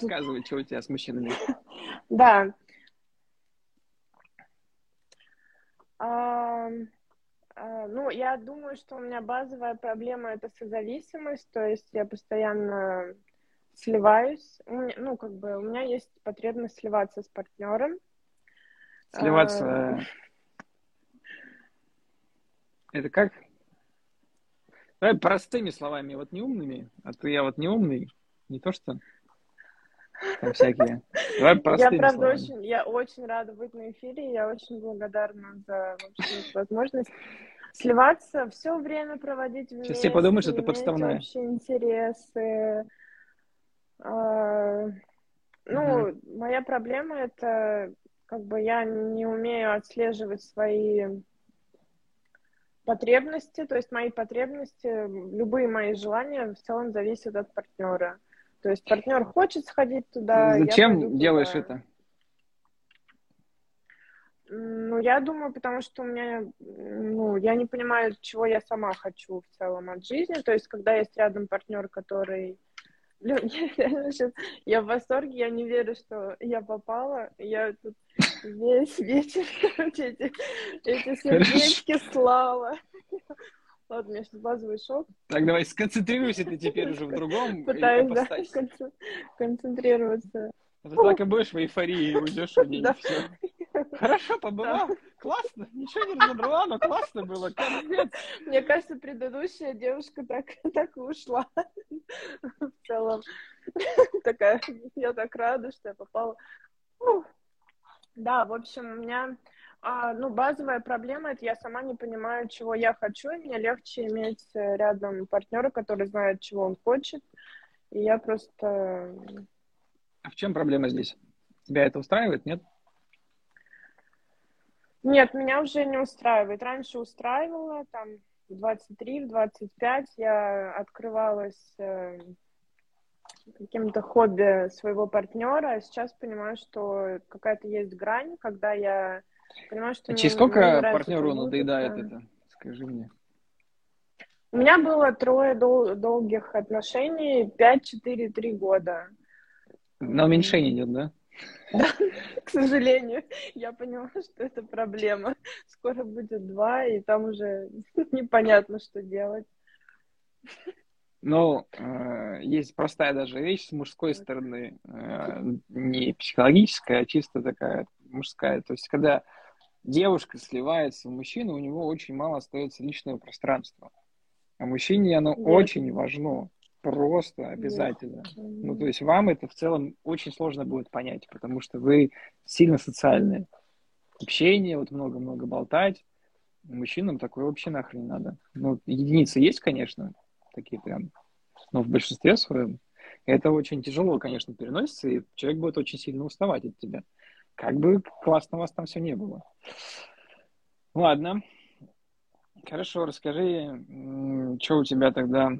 Рассказывай, что у тебя с мужчинами. Да. А, а, ну, я думаю, что у меня базовая проблема это созависимость, то есть я постоянно сливаюсь. Меня, ну, как бы у меня есть потребность сливаться с партнером. Сливаться. А... Это как? Давай простыми словами, вот не умными, а то я вот не умный, не то что там всякие. Давай я, правда, словами. очень, я очень рада быть на эфире, я очень благодарна за вообще, возможность сливаться, все время проводить вместе. Сейчас все подумают, что это подставная. Общие интересы. А, ну, угу. моя проблема это как бы я не умею отслеживать свои потребности, то есть мои потребности, любые мои желания в целом зависят от партнера. То есть партнер хочет сходить туда. Зачем делаешь туда. это? Ну, я думаю, потому что у меня, ну, я не понимаю, чего я сама хочу в целом от жизни. То есть, когда есть рядом партнер, который я, я, я в восторге, я не верю, что я попала. Я тут весь вечер, короче, эти, эти сердечки слала. Ладно, у меня сейчас базовый шок. Так, давай, сконцентрируйся ты теперь уже в другом. Пытаюсь, да, концентрироваться. А ты так и будешь в эйфории уйдешь в ней, да. все. Хорошо, побыла, классно, ничего не разобрала, но классно было, капец. Мне кажется, предыдущая девушка так, так и ушла в целом. Такая, я так рада, что я попала. Да, в общем, у меня а, ну, базовая проблема это я сама не понимаю, чего я хочу, и мне легче иметь э, рядом партнера, который знает, чего он хочет. И я просто. А в чем проблема здесь? Тебя это устраивает, нет? Нет, меня уже не устраивает. Раньше устраивало, там, в 23, в 25 я открывалась э, каким-то хобби своего партнера, а сейчас понимаю, что какая-то есть грань, когда я понимаю, что... А через сколько партнеру надоедает это? Скажи мне. У меня было трое дол- долгих отношений, 5, 4, 3 года. На уменьшение идет, да? Да, к сожалению, я поняла, что это проблема. Скоро будет два, и там уже непонятно, что делать. Ну, э, есть простая даже вещь с мужской стороны, э, не психологическая, а чисто такая мужская. То есть, когда девушка сливается в мужчину, у него очень мало остается личного пространства. А мужчине оно Нет. очень важно. Просто обязательно. Нет. Ну, то есть вам это в целом очень сложно будет понять, потому что вы сильно социальные. Общение, вот много-много болтать. Мужчинам такое вообще нахрен не надо. Ну, единицы есть, конечно, такие прям, но в большинстве своем это очень тяжело, конечно, переносится, и человек будет очень сильно уставать от тебя. Как бы классно у вас там все не было. Ладно. Хорошо, расскажи, что у тебя тогда...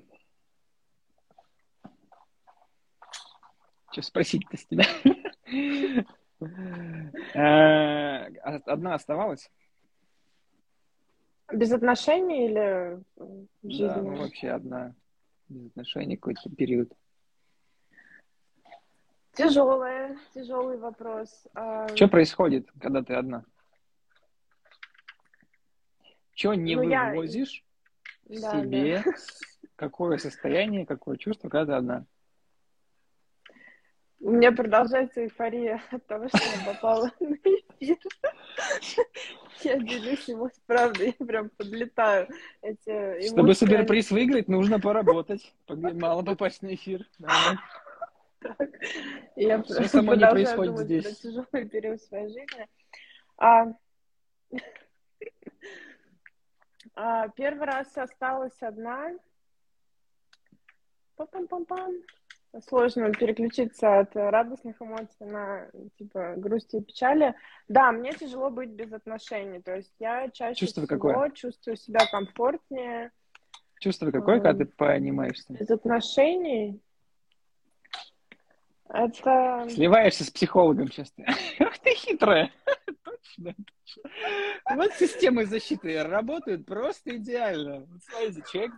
Что спросить-то с тебя? Э, одна оставалась? Без отношений или жизни? Да, ну вообще одна. Без отношений какой-то период. Тяжелый, тяжелый вопрос. А, Что происходит, когда ты одна? Что не ну, вывозишь я... в себе? Да. Какое состояние, какое чувство, когда ты одна? У меня продолжается эйфория от того, что я попала на эфир. Я делюсь ему с правдой, я прям подлетаю. Эти Чтобы суперприз выиграть, нужно поработать. Мало попасть на эфир. Так. Я Все само не происходит думать здесь. Это тяжелый период своей жизни. А... а, первый раз осталась одна. Пам-пам-пам-пам сложно переключиться от радостных эмоций на типа грусти и печали. Да, мне тяжело быть без отношений. То есть я чаще Чувство всего какое? чувствую себя комфортнее. Чувство какое, когда ты понимаешься? Без отношений. Это... Сливаешься с психологом часто. Ах ты хитрая. Точно. Вот системы защиты работают просто идеально. Вот смотрите, человек,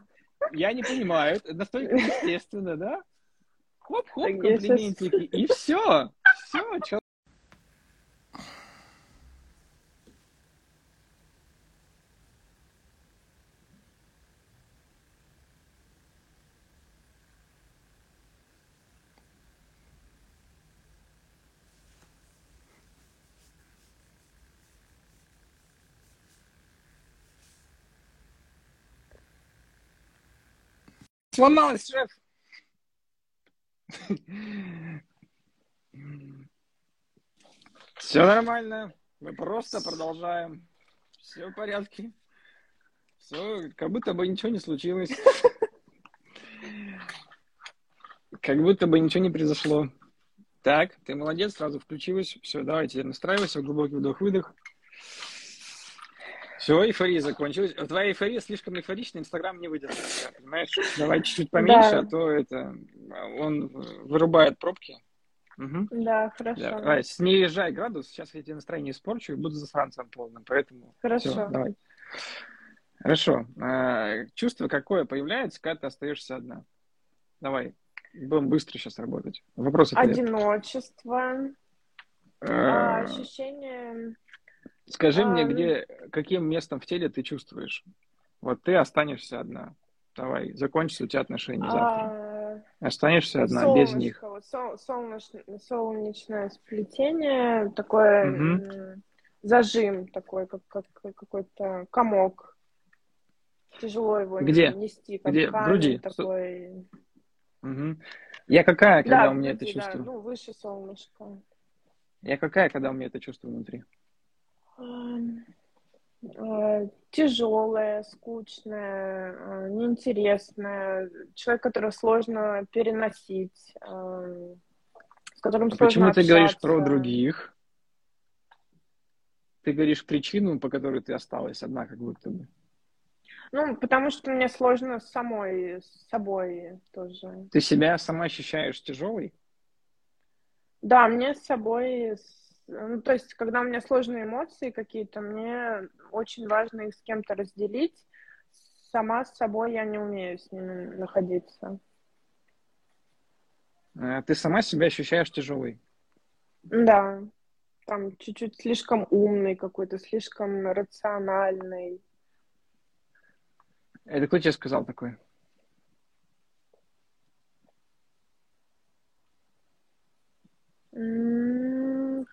я не понимаю, это настолько естественно, да? Хоп-хоп, комплиментики, и все. Все, Сломалась, шеф. Все нормально. Мы просто продолжаем. Все в порядке. Все, как будто бы ничего не случилось. Как будто бы ничего не произошло. Так, ты молодец, сразу включилась. Все, давайте настраивайся, глубокий вдох-выдох. Все, эйфория закончилась. Твоя эйфория слишком эйфоричная, Инстаграм не выдержит. Понимаешь? Давай чуть-чуть поменьше, да. а то это он вырубает пробки. Угу. Да, хорошо. Да, давай, снижай градус. Сейчас я тебе настроение испорчу и буду засранцем полным. Поэтому хорошо. Все, давай. Хорошо. А, чувство какое появляется, когда ты остаешься одна? Давай. Будем быстро сейчас работать. Вопросы. Одиночество. А... Ощущение Скажи а, мне, где, каким местом в теле ты чувствуешь? Вот ты останешься одна. Давай, закончится у тебя отношения завтра. А, останешься одна, солнышко, без них. Вот, сол, солнечное, солнечное сплетение, такое угу. зажим такой, как, как какой-то комок. Тяжело его где? нести. Как где? В груди? Такой... Угу. Я какая, когда да, у меня груди, это чувство? Да, ну, выше солнышко. Я какая, когда у меня это чувство внутри? Тяжелая, скучная, э, неинтересная, человек, которого сложно переносить, э, с которым а сложно Почему общаться. ты говоришь про других? Ты говоришь причину, по которой ты осталась одна, как будто бы. Ну, потому что мне сложно с самой, с собой тоже. Ты себя сама ощущаешь тяжелой? Да, мне с собой, ну, то есть, когда у меня сложные эмоции какие-то, мне очень важно их с кем-то разделить. Сама с собой я не умею с ними находиться. А ты сама себя ощущаешь тяжелой? Да. Там чуть-чуть слишком умный какой-то, слишком рациональный. Это кто тебе сказал такое?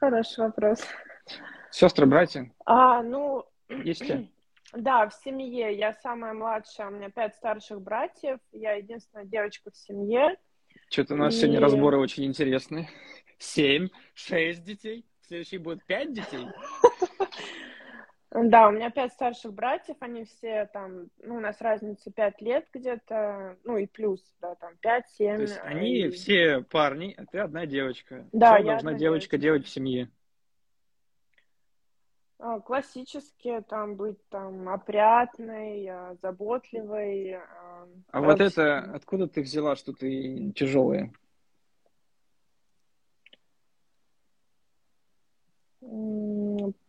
Хороший вопрос. Сестры, братья? А, ну... Есть ли? Да, в семье. Я самая младшая, у меня пять старших братьев. Я единственная девочка в семье. Что-то у нас и... сегодня разборы очень интересные. Семь, шесть детей. В следующий будет пять детей. Да, у меня пять старших братьев, они все там, ну, у нас разница пять лет где-то, ну, и плюс, да, там, пять-семь. То есть они и... все парни, а ты одна девочка. Да, Что я должна девочка, девочка делать в семье? А, классические, там, быть там опрятной, а, заботливой. А, а вот это, откуда ты взяла, что ты тяжелая?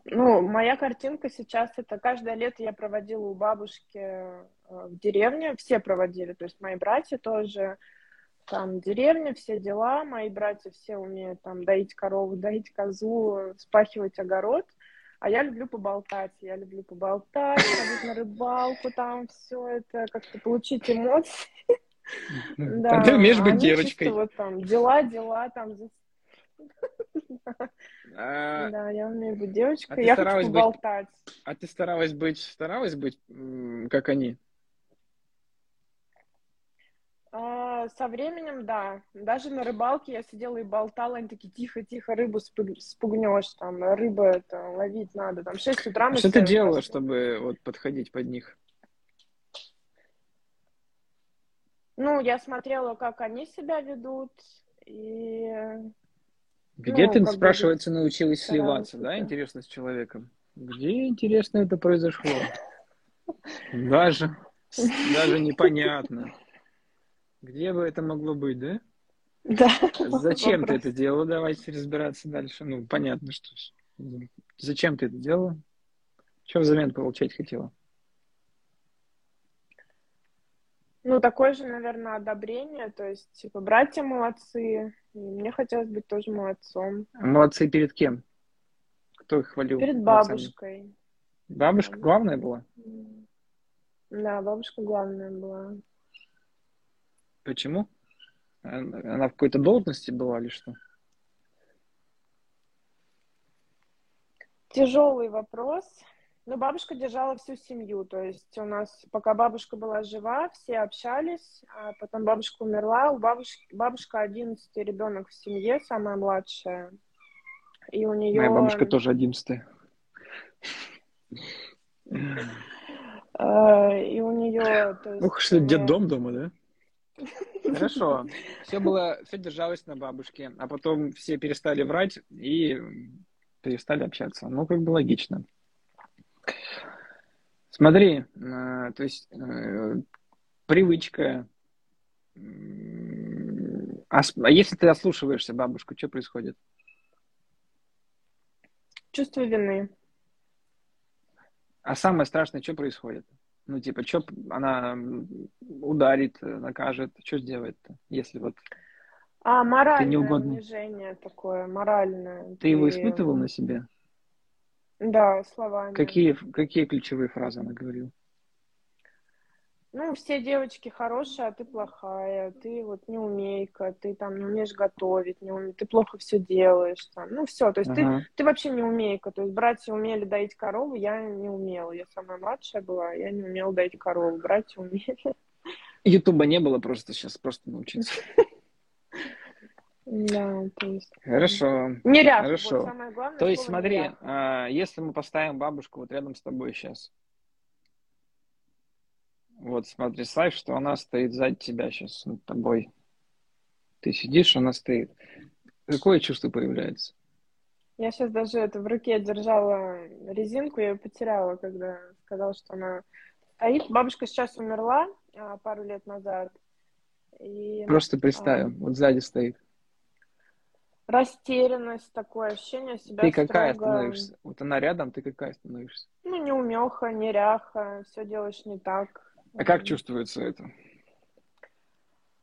Ну, моя картинка сейчас это каждое лето я проводила у бабушки э, в деревне, все проводили, то есть мои братья тоже, там деревня, все дела, мои братья все умеют там доить корову, доить козу, спахивать огород, а я люблю поболтать, я люблю поболтать, ходить на рыбалку, там все это, как-то получить эмоции. Да, а ты умеешь быть девочкой. Вот там дела, дела, там а, да, я умею быть девочкой. А я хочу поболтать. А ты старалась быть, старалась быть, как они? А, со временем, да. Даже на рыбалке я сидела и болтала, они такие, тихо-тихо, рыбу спугнешь, там, рыба это ловить надо, там, 6 утра мы Что ты делала, чтобы вот подходить под них? Ну, я смотрела, как они себя ведут, и где ну, ты, спрашивается, бы... научилась сливаться, да, интересно, с человеком? Где, интересно, это произошло? Даже, даже непонятно. Где бы это могло быть, да? Да. Зачем вопрос. ты это делала? Давайте разбираться дальше. Ну, понятно, что... Зачем ты это делала? Что взамен получать хотела? Ну, такое же, наверное, одобрение, то есть, типа, братья молодцы, и мне хотелось быть тоже молодцом. Молодцы перед кем? Кто их хвалил? Перед бабушкой. Бабушка главная была? Да, бабушка главная была. Почему? Она в какой-то должности была или что? Тяжелый вопрос. Ну, бабушка держала всю семью, то есть у нас, пока бабушка была жива, все общались, а потом бабушка умерла, у бабушки, бабушка 11 ребенок в семье, самая младшая, и у нее... Моя бабушка тоже 11 а, И у нее... Ух, что, дом дома, да? Хорошо. Все было, все держалось на бабушке, а потом все перестали врать и перестали общаться. Ну, как бы логично. Смотри, э, то есть э, привычка. А, а если ты ослушиваешься бабушку, что происходит? Чувство вины. А самое страшное, что происходит? Ну, типа, что она ударит, накажет, что сделает-то, если вот... А, моральное не угодно... унижение такое, моральное. Ты его испытывал на себе? Да, словами. Какие, какие ключевые фразы она говорила? Ну, все девочки хорошие, а ты плохая, ты вот не умейка, ты там не умеешь готовить, не уме... ты плохо все делаешь, там, ну все, то есть ага. ты, ты вообще не умейка, то есть братья умели доить корову, я не умела, я самая младшая была, я не умела доить корову, братья умели. Ютуба не было просто сейчас, просто научиться. Да, то есть... Хорошо. Неряха, Хорошо. Вот самое главное. То есть смотри, а, если мы поставим бабушку вот рядом с тобой сейчас, вот смотри, представь, что она стоит сзади тебя сейчас над тобой. Ты сидишь, она стоит. Какое чувство появляется? Я сейчас даже это в руке держала резинку, я ее потеряла, когда сказала, что она стоит. Бабушка сейчас умерла а, пару лет назад. И, Просто представим, а, вот сзади стоит растерянность, такое ощущение себя Ты какая строго... становишься? Вот она рядом, ты какая становишься? Ну, не умеха, не ряха, все делаешь не так. А как чувствуется это?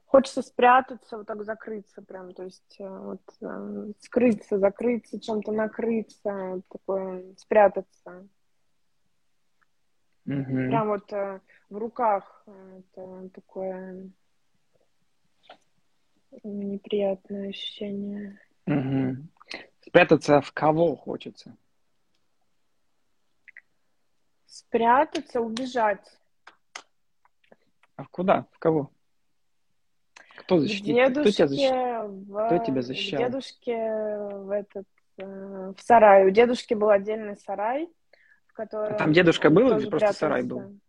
Хочется спрятаться, вот так закрыться прям, то есть э, вот э, скрыться, закрыться, чем-то накрыться, такое, спрятаться. Угу. Прям вот э, в руках это такое неприятное ощущение. Угу. Спрятаться в кого хочется? Спрятаться, убежать. А куда? В кого? Кто защитит? Кто тебя защищал? В... Кто тебя защищал? Дедушке в этот э, в сарай. У дедушки был отдельный сарай, в котором... А там дедушка был или просто прятался. сарай был?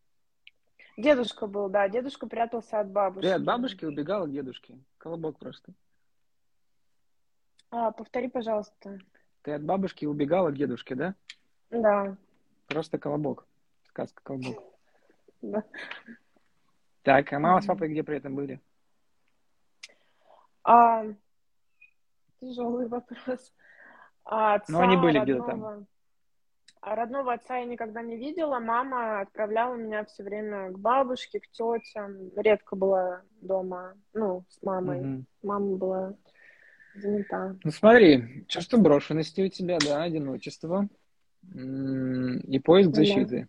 Дедушка был, да. Дедушка прятался от бабушки. Ты от бабушки убегал к дедушке. Колобок просто. А, повтори, пожалуйста. Ты от бабушки убегала к дедушке, да? Да. Просто колобок. Сказка колобок. Да. Так, а мама с папой где при этом были? А, тяжелый вопрос. А отца, ну, они были где-то там. А родного отца я никогда не видела. Мама отправляла меня все время к бабушке, к тетям. Редко была дома, ну, с мамой. Угу. Мама была занята. Ну смотри, чувство брошенности у тебя, да, одиночество и поиск защиты.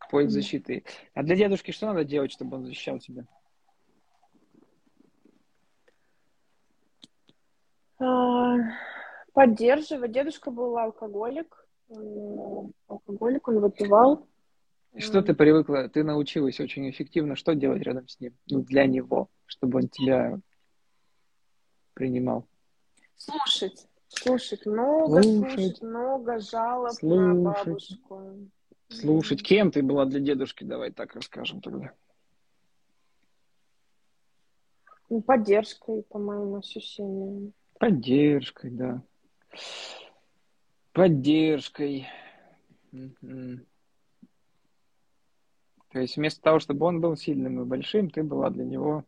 Да. Поиск защиты. А для дедушки что надо делать, чтобы он защищал тебя? А, поддерживать. Дедушка был алкоголик. Алкоголик, он выпивал. Что ты привыкла, ты научилась очень эффективно, что делать рядом с ним, ну, для него, чтобы он тебя принимал? Слушать. Слушать много, слушать, слушать много жалоб слушать. на бабушку. Слушать. Кем ты была для дедушки? Давай так расскажем тогда. Ну, поддержкой, по моим ощущениям. Поддержкой, да. Поддержкой. То есть вместо того, чтобы он был сильным и большим, ты была для него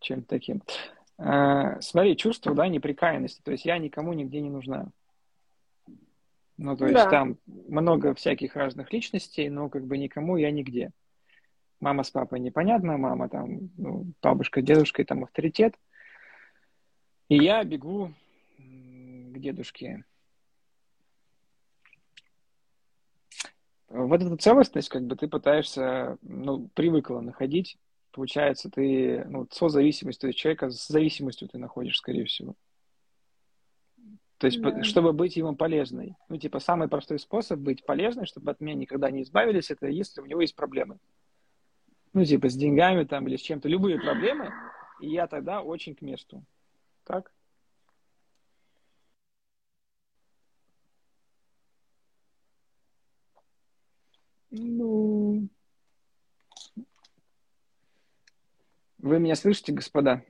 чем-то таким. Э, смотри, чувство, да, неприкаянности. То есть я никому нигде не нужна. Ну, то есть да. там много всяких разных личностей, но как бы никому я нигде. Мама с папой непонятно, мама там, ну, бабушка, дедушка, и там авторитет. И я бегу к дедушке. Вот эту целостность, как бы ты пытаешься, ну, привыкла находить. Получается, ты, ну, созависимость, то есть человека с зависимостью ты находишь, скорее всего. То есть, да. чтобы быть ему полезной. Ну, типа, самый простой способ быть полезной, чтобы от меня никогда не избавились, это если у него есть проблемы. Ну, типа, с деньгами там или с чем-то. Любые проблемы, и я тогда очень к месту. Так? Вы меня слышите, господа?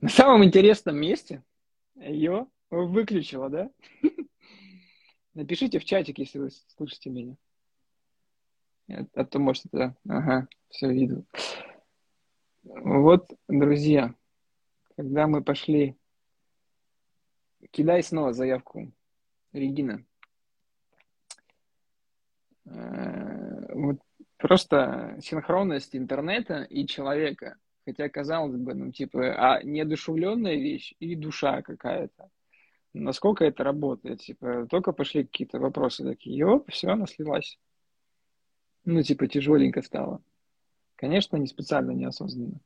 На самом интересном месте ее выключила, да? Напишите в чатик, если вы слышите меня. А то, может, это... Ага, все видно. Вот, друзья, когда мы пошли... Кидай снова заявку, Регина. Э, вот просто синхронность интернета и человека – Хотя, казалось бы, ну, типа, а неодушевленная вещь и душа какая-то. Насколько это работает? Типа, только пошли какие-то вопросы такие, и оп, все, она слилась. Ну, типа, тяжеленько стало. Конечно, не специально, неосознанно.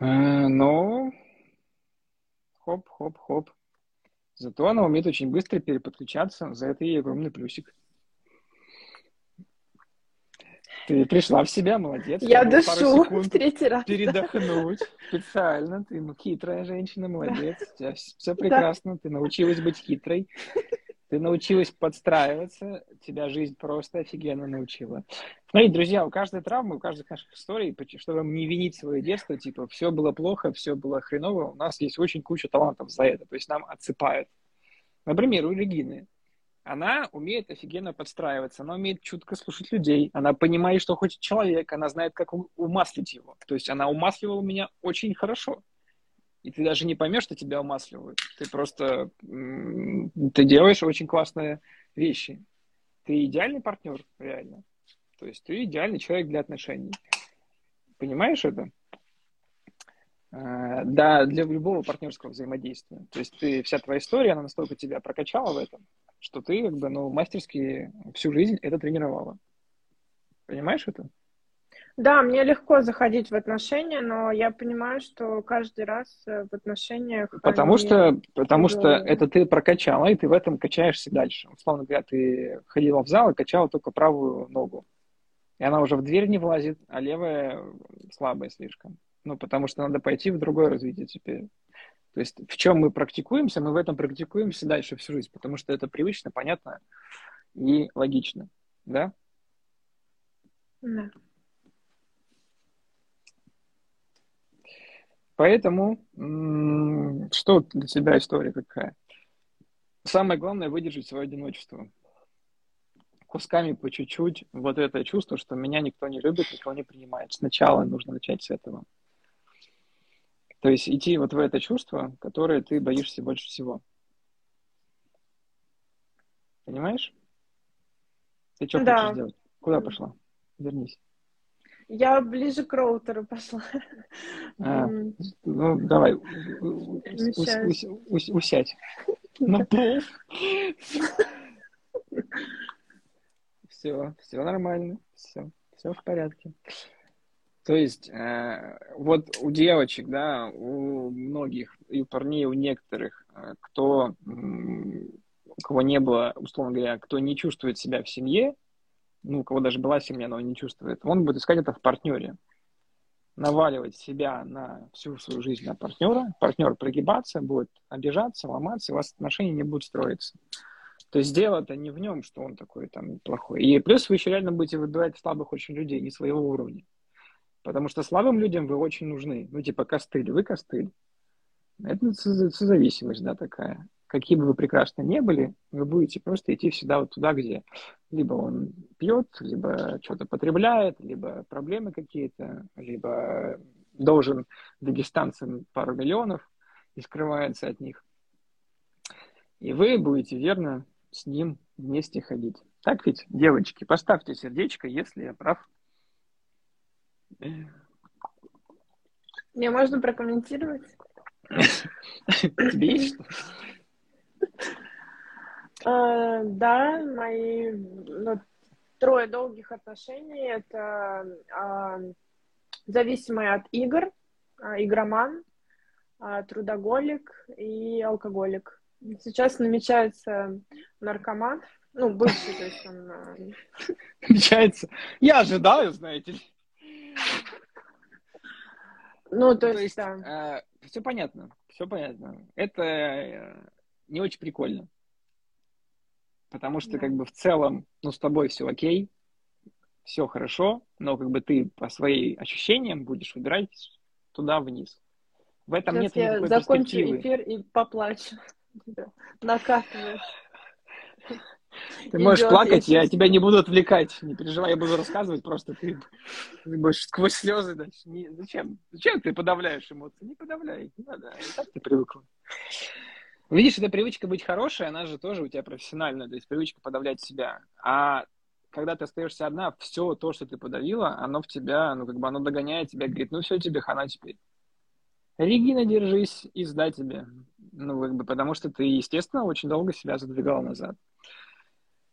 Э, но хоп-хоп-хоп. Зато она умеет очень быстро переподключаться. За это ей огромный плюсик. Ты пришла в себя, молодец. Я дышу в третий раз. Передохнуть специально. Ты ну, хитрая женщина, молодец. У тебя все прекрасно. Да. Ты научилась быть хитрой. Ты научилась подстраиваться. Тебя жизнь просто офигенно научила. Смотрите, друзья, у каждой травмы, у каждой наших историй, чтобы не винить свое детство, типа, все было плохо, все было хреново, у нас есть очень куча талантов за это. То есть нам отсыпают. Например, у Регины она умеет офигенно подстраиваться, она умеет чутко слушать людей, она понимает, что хочет человек, она знает, как умаслить его. То есть она умасливала меня очень хорошо. И ты даже не поймешь, что тебя умасливают. Ты просто... Ты делаешь очень классные вещи. Ты идеальный партнер, реально. То есть ты идеальный человек для отношений. Понимаешь это? А, да, для любого партнерского взаимодействия. То есть ты, вся твоя история, она настолько тебя прокачала в этом, что ты как бы, ну, мастерски всю жизнь это тренировала. Понимаешь это? Да, мне легко заходить в отношения, но я понимаю, что каждый раз э, в отношениях... Потому они... что, потому что это ты прокачала, и ты в этом качаешься дальше. Условно говоря, ты ходила в зал и качала только правую ногу. И она уже в дверь не влазит, а левая слабая слишком. Ну, потому что надо пойти в другое развитие теперь. То есть в чем мы практикуемся, мы в этом практикуемся дальше всю жизнь, потому что это привычно, понятно и логично. Да? Да. Поэтому, что для тебя история какая? Самое главное выдержать свое одиночество. Кусками по чуть-чуть вот это чувство, что меня никто не любит, никто не принимает. Сначала нужно начать с этого. То есть идти вот в это чувство, которое ты боишься больше всего. Понимаешь? Ты что да. хочешь сделать? Куда пошла? Вернись. Я ближе к роутеру пошла. А, ну, давай, усядь. На пол. Все, все нормально, все, все в порядке. То есть э, вот у девочек, да, у многих, и у парней, у некоторых, э, кто, у кого не было, условно говоря, кто не чувствует себя в семье, ну, у кого даже была семья, но он не чувствует, он будет искать это в партнере. Наваливать себя на всю свою жизнь на партнера, партнер прогибаться, будет обижаться, ломаться, у вас отношения не будут строиться. То есть дело-то не в нем, что он такой там плохой. И плюс вы еще реально будете выбирать слабых очень людей, не своего уровня. Потому что слабым людям вы очень нужны. Ну, типа костыль, вы костыль. Это созависимость, да, такая. Какие бы вы прекрасно не были, вы будете просто идти всегда вот туда, где либо он пьет, либо что-то потребляет, либо проблемы какие-то, либо должен дагестанцам пару миллионов и скрывается от них. И вы будете верно с ним вместе ходить. Так ведь, девочки, поставьте сердечко, если я прав. Мне можно прокомментировать? Тебе есть что? А, да, мои ну, трое долгих отношений это а, зависимый от игр, а, игроман, трудоголик и алкоголик. Сейчас намечается наркоман, ну, бывший, то есть он... Намечается. Я ожидаю, знаете ли. Ну, то, то есть, да. э, все понятно, все понятно. Это э, не очень прикольно. Потому что, да. как бы, в целом, ну, с тобой все окей, все хорошо, но, как бы, ты по своим ощущениям будешь выбирать туда вниз. В этом Сейчас нет я никакой закончу эфир и поплачу. Накатывает. Ты можешь плакать, я, тебя не буду отвлекать. Не переживай, я буду рассказывать, просто ты, ты будешь сквозь слезы дальше. Не, зачем? Зачем ты подавляешь эмоции? Не подавляй, не надо. И так ты привыкла. Видишь, эта привычка быть хорошей, она же тоже у тебя профессиональная, то есть привычка подавлять себя. А когда ты остаешься одна, все то, что ты подавила, оно в тебя, ну, как бы оно догоняет тебя, говорит, ну, все, тебе хана теперь. Регина, держись, и сда тебе. Ну, как бы, потому что ты, естественно, очень долго себя задвигал назад.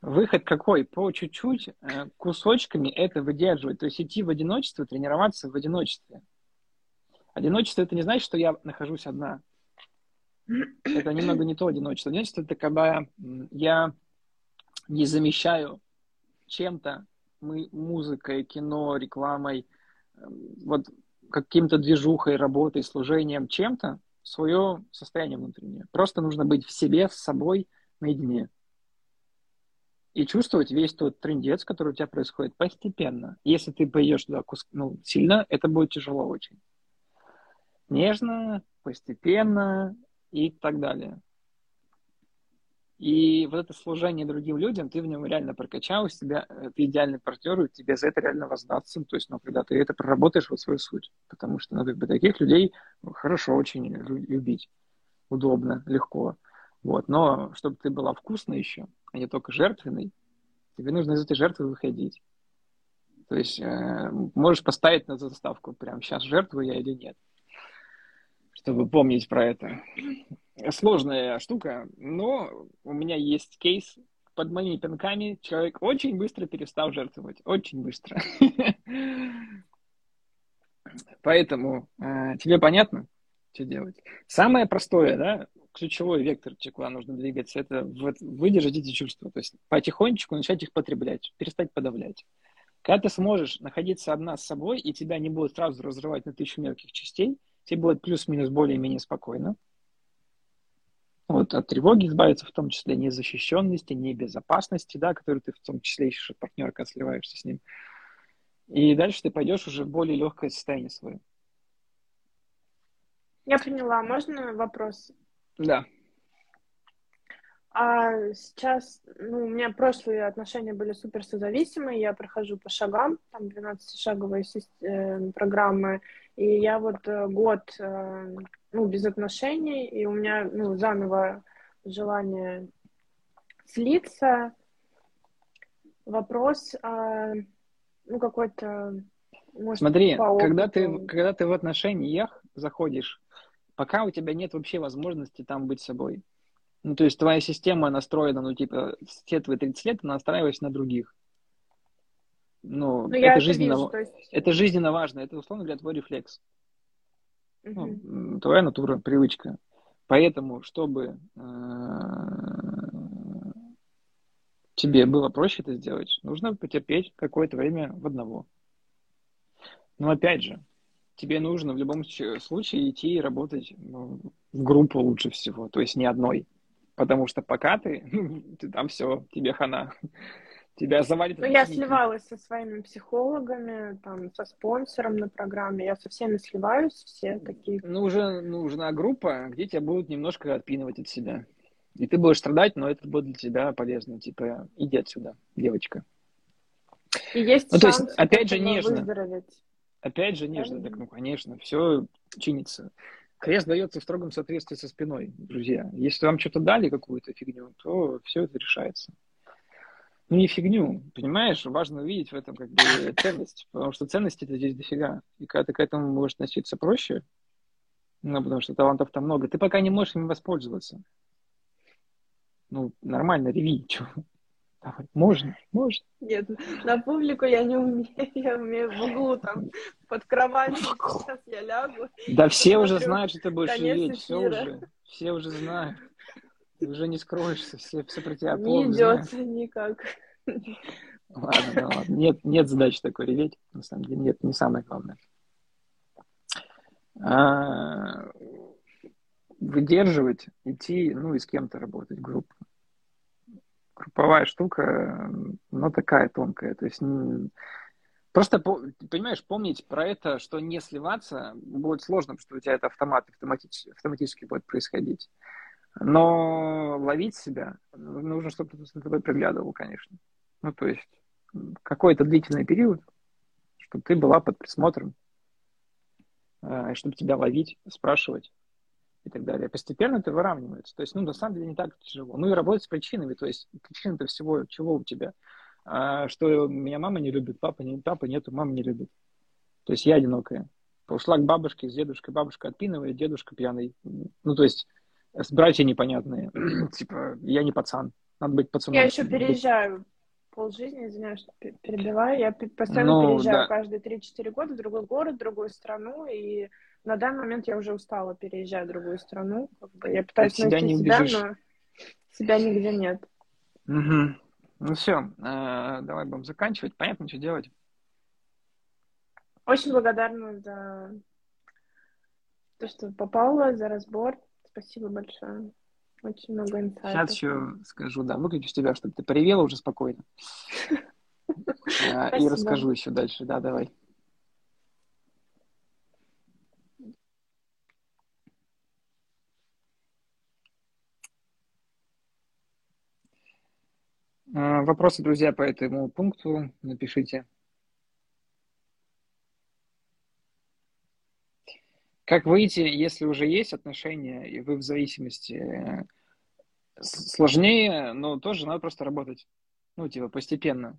Выход какой? По чуть-чуть, э, кусочками это выдерживать. То есть идти в одиночество, тренироваться в одиночестве. Одиночество это не значит, что я нахожусь одна. Это немного не то одиночество. Одиночество это когда я не замещаю чем-то, мы музыкой, кино, рекламой, эм, вот каким-то движухой, работой, служением, чем-то свое состояние внутреннее. Просто нужно быть в себе, с собой, наедине и чувствовать весь тот трендец, который у тебя происходит постепенно. Если ты пойдешь туда ну, сильно, это будет тяжело очень. Нежно, постепенно и так далее. И вот это служение другим людям, ты в нем реально прокачал себя, э, ты идеальный партнер, и тебе за это реально воздаться. То есть, ну, когда ты это проработаешь вот свою суть. Потому что, ну, как бы таких людей хорошо очень любить. Удобно, легко. Вот. Но чтобы ты была вкусной еще, а не только жертвенный, тебе нужно из этой жертвы выходить. То есть э, можешь поставить на заставку прямо сейчас жертву я или нет, чтобы помнить про это. Сложная штука, но у меня есть кейс. Под моими пинками человек очень быстро перестал жертвовать. Очень быстро. Поэтому э, тебе понятно, что делать. Самое простое, да, ключевой вектор, куда нужно двигаться, это выдержать эти чувства. То есть потихонечку начать их потреблять, перестать подавлять. Когда ты сможешь находиться одна с собой, и тебя не будут сразу разрывать на тысячу мелких частей, тебе будет плюс-минус более-менее спокойно. Вот, от тревоги избавиться, в том числе незащищенности, небезопасности, да, которую ты в том числе ищешь от партнера, когда сливаешься с ним. И дальше ты пойдешь уже в более легкое состояние свое. Я поняла. Можно вопрос? Да. А сейчас, ну, у меня прошлые отношения были супер созависимые, я прохожу по шагам, там 12-шаговые э, программы, и я вот э, год, э, ну, без отношений, и у меня, ну, заново желание слиться. Вопрос, а, ну, какой-то, может, Смотри, когда ты, когда ты в отношениях заходишь, пока у тебя нет вообще возможности там быть собой. Ну, то есть твоя система настроена, ну, типа, все твои 30 лет, она настраивалась на других. Ну, ну это, жизненно, вижу, есть... это жизненно важно. Это, условно говоря, твой рефлекс. Угу. Ну, твоя натура, привычка. Поэтому, чтобы э, тебе было проще это сделать, нужно потерпеть какое-то время в одного. Но опять же, тебе нужно в любом случае идти и работать ну, в группу лучше всего, то есть не одной. Потому что пока ты, ты там все, тебе хана. Тебя завалит. Ну, я сливалась со своими психологами, там, со спонсором на программе. Я со всеми сливаюсь, все такие. Нужна, нужна группа, где тебя будут немножко отпинывать от себя. И ты будешь страдать, но это будет для тебя полезно. Типа, иди отсюда, девочка. И есть ну, то есть, опять же, нежно. Выздороветь. Опять же, нежно, так, ну, конечно, все чинится. Крест дается в строгом соответствии со спиной, друзья. Если вам что-то дали, какую-то фигню, то все это решается. Ну, не фигню, понимаешь? Важно увидеть в этом как бы ценность, потому что ценности это здесь дофига. И когда ты к этому можешь относиться проще, ну, потому что талантов там много, ты пока не можешь ими воспользоваться. Ну, нормально, реви, чего. Давай, можно, можно. Нет, на публику я не умею, я умею в углу там под кроватью, сейчас я лягу. Да все уже знают, что ты будешь реветь, все уже, все уже знают. Ты уже не скроешься, все, все про тебя Не идет никак. Ладно, да, ладно. Нет, нет задачи такой реветь, на самом деле, нет, не самое главное. А, выдерживать, идти, ну и с кем-то работать, группу групповая штука, но такая тонкая. То есть просто, понимаешь, помнить про это, что не сливаться будет сложно, потому что у тебя это автомат, автоматически, автоматически будет происходить. Но ловить себя нужно, чтобы кто-то за тобой приглядывал, конечно. Ну, то есть какой-то длительный период, чтобы ты была под присмотром, э, чтобы тебя ловить, спрашивать и так далее. Постепенно это выравнивается. То есть, ну, на самом деле не так тяжело. Ну и работать с причинами. То есть, причина-то всего, чего у тебя? А, что меня мама не любит, папа не папа нету, мама не любит. То есть я одинокая. Ушла к бабушке с дедушкой, бабушка отпинывает, дедушка пьяный. Ну, то есть, братья непонятные. типа, я не пацан. Надо быть пацаном. Я еще переезжаю полжизни, извиняюсь, что перебиваю. Я постоянно ну, переезжаю да. каждые 3-4 года в другой город, в другую страну, и на данный момент я уже устала переезжать в другую страну. Я пытаюсь От найти себя, себя, но себя нигде нет. Угу. Ну все, э, давай будем заканчивать. Понятно, что делать. Очень благодарна за то, что попала, за разбор. Спасибо большое. Очень много инсайтов. Сейчас еще скажу, да, выключу тебя, чтобы ты поревела уже спокойно. Э, и расскажу еще дальше. Да, давай. Вопросы, друзья, по этому пункту напишите. Как выйти, если уже есть отношения, и вы в зависимости э, сложнее, но тоже надо просто работать. Ну, типа, постепенно.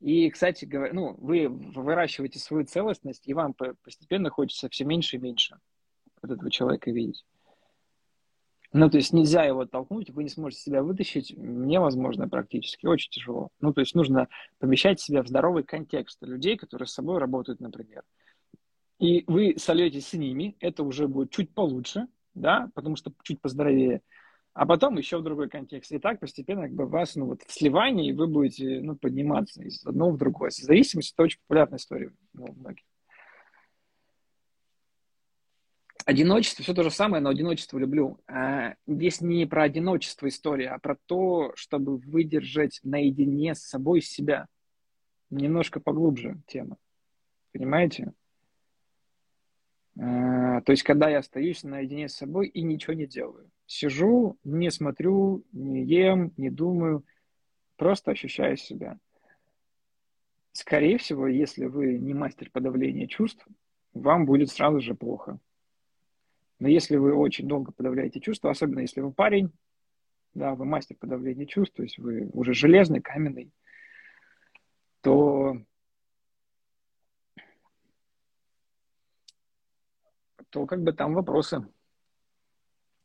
И, кстати говоря, ну, вы выращиваете свою целостность, и вам постепенно хочется все меньше и меньше вот этого человека видеть. Ну, то есть нельзя его оттолкнуть, вы не сможете себя вытащить, невозможно практически, очень тяжело. Ну, то есть нужно помещать себя в здоровый контекст людей, которые с собой работают, например. И вы сольетесь с ними, это уже будет чуть получше, да, потому что чуть поздоровее, а потом еще в другой контекст. И так постепенно как бы вас, ну, вот в сливании вы будете, ну, подниматься из одного в другое. Зависимость – это очень популярная история ну, у многих. Одиночество, все то же самое, но одиночество люблю. А, здесь не про одиночество история, а про то, чтобы выдержать наедине с собой себя. Немножко поглубже тема. Понимаете? А, то есть, когда я остаюсь наедине с собой и ничего не делаю. Сижу, не смотрю, не ем, не думаю, просто ощущаю себя. Скорее всего, если вы не мастер подавления чувств, вам будет сразу же плохо. Но если вы очень долго подавляете чувства, особенно если вы парень, да, вы мастер подавления чувств, то есть вы уже железный, каменный, то, то как бы там вопросы.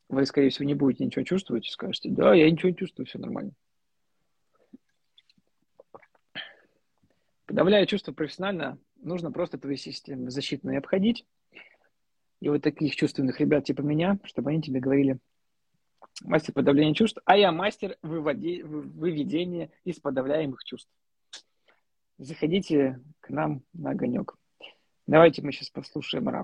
Вы, скорее всего, не будете ничего чувствовать и скажете, да, я ничего не чувствую, все нормально. Подавляя чувства профессионально, нужно просто твои системы защитные обходить, и вот таких чувственных ребят типа меня, чтобы они тебе говорили, мастер подавления чувств, а я мастер выводи, выведения из подавляемых чувств. Заходите к нам на огонек. Давайте мы сейчас послушаем Рафа.